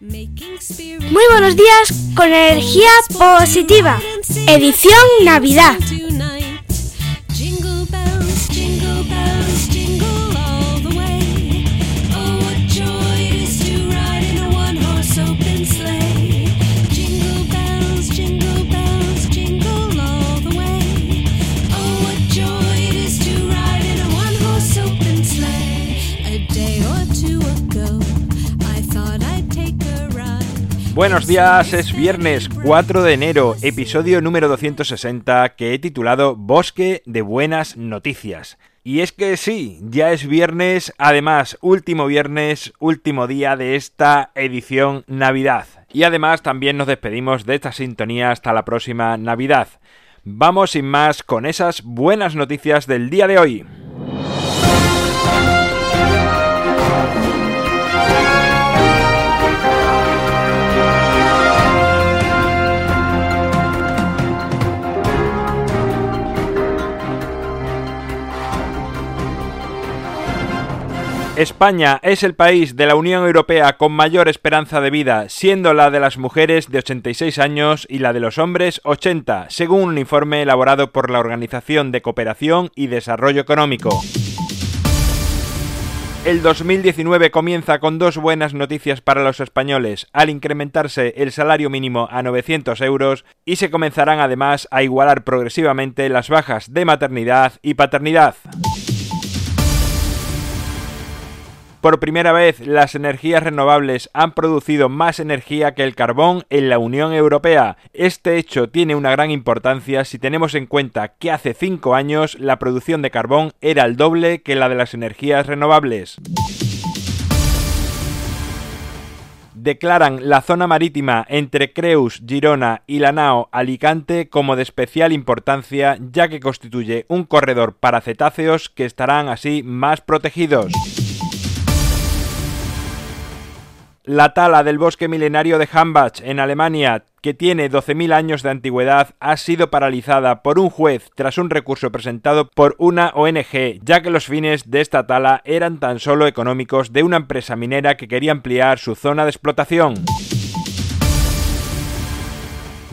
Muy buenos días con energía positiva. Edición Navidad. Buenos días, es viernes 4 de enero, episodio número 260 que he titulado Bosque de Buenas Noticias. Y es que sí, ya es viernes, además último viernes, último día de esta edición Navidad. Y además también nos despedimos de esta sintonía hasta la próxima Navidad. Vamos sin más con esas buenas noticias del día de hoy. España es el país de la Unión Europea con mayor esperanza de vida, siendo la de las mujeres de 86 años y la de los hombres 80, según un informe elaborado por la Organización de Cooperación y Desarrollo Económico. El 2019 comienza con dos buenas noticias para los españoles, al incrementarse el salario mínimo a 900 euros y se comenzarán además a igualar progresivamente las bajas de maternidad y paternidad. Por primera vez, las energías renovables han producido más energía que el carbón en la Unión Europea. Este hecho tiene una gran importancia si tenemos en cuenta que hace cinco años la producción de carbón era el doble que la de las energías renovables. declaran la zona marítima entre Creus, Girona y Lanao, Alicante como de especial importancia ya que constituye un corredor para cetáceos que estarán así más protegidos. La tala del bosque milenario de Hambach en Alemania, que tiene 12.000 años de antigüedad, ha sido paralizada por un juez tras un recurso presentado por una ONG, ya que los fines de esta tala eran tan solo económicos de una empresa minera que quería ampliar su zona de explotación.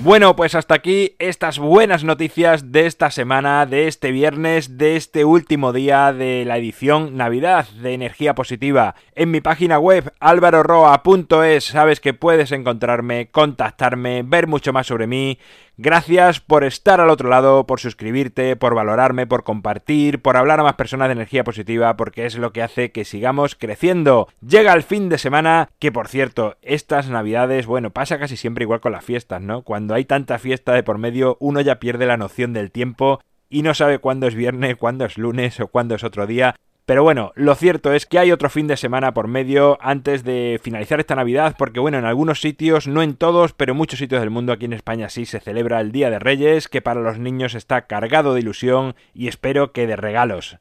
Bueno, pues hasta aquí estas buenas noticias de esta semana, de este viernes, de este último día de la edición Navidad de Energía Positiva. En mi página web alvaroroa.es sabes que puedes encontrarme, contactarme, ver mucho más sobre mí Gracias por estar al otro lado, por suscribirte, por valorarme, por compartir, por hablar a más personas de energía positiva, porque es lo que hace que sigamos creciendo. Llega el fin de semana, que por cierto, estas navidades, bueno, pasa casi siempre igual con las fiestas, ¿no? Hay tanta fiesta de por medio, uno ya pierde la noción del tiempo y no sabe cuándo es viernes, cuándo es lunes o cuándo es otro día. Pero bueno, lo cierto es que hay otro fin de semana por medio antes de finalizar esta Navidad, porque bueno, en algunos sitios, no en todos, pero en muchos sitios del mundo, aquí en España sí se celebra el Día de Reyes, que para los niños está cargado de ilusión y espero que de regalos.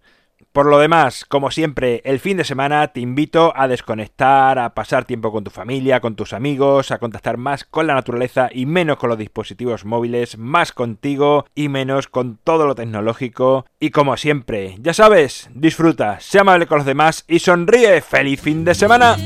Por lo demás, como siempre, el fin de semana te invito a desconectar, a pasar tiempo con tu familia, con tus amigos, a contactar más con la naturaleza y menos con los dispositivos móviles, más contigo y menos con todo lo tecnológico. Y como siempre, ya sabes, disfruta, sea amable con los demás y sonríe. ¡Feliz fin de semana!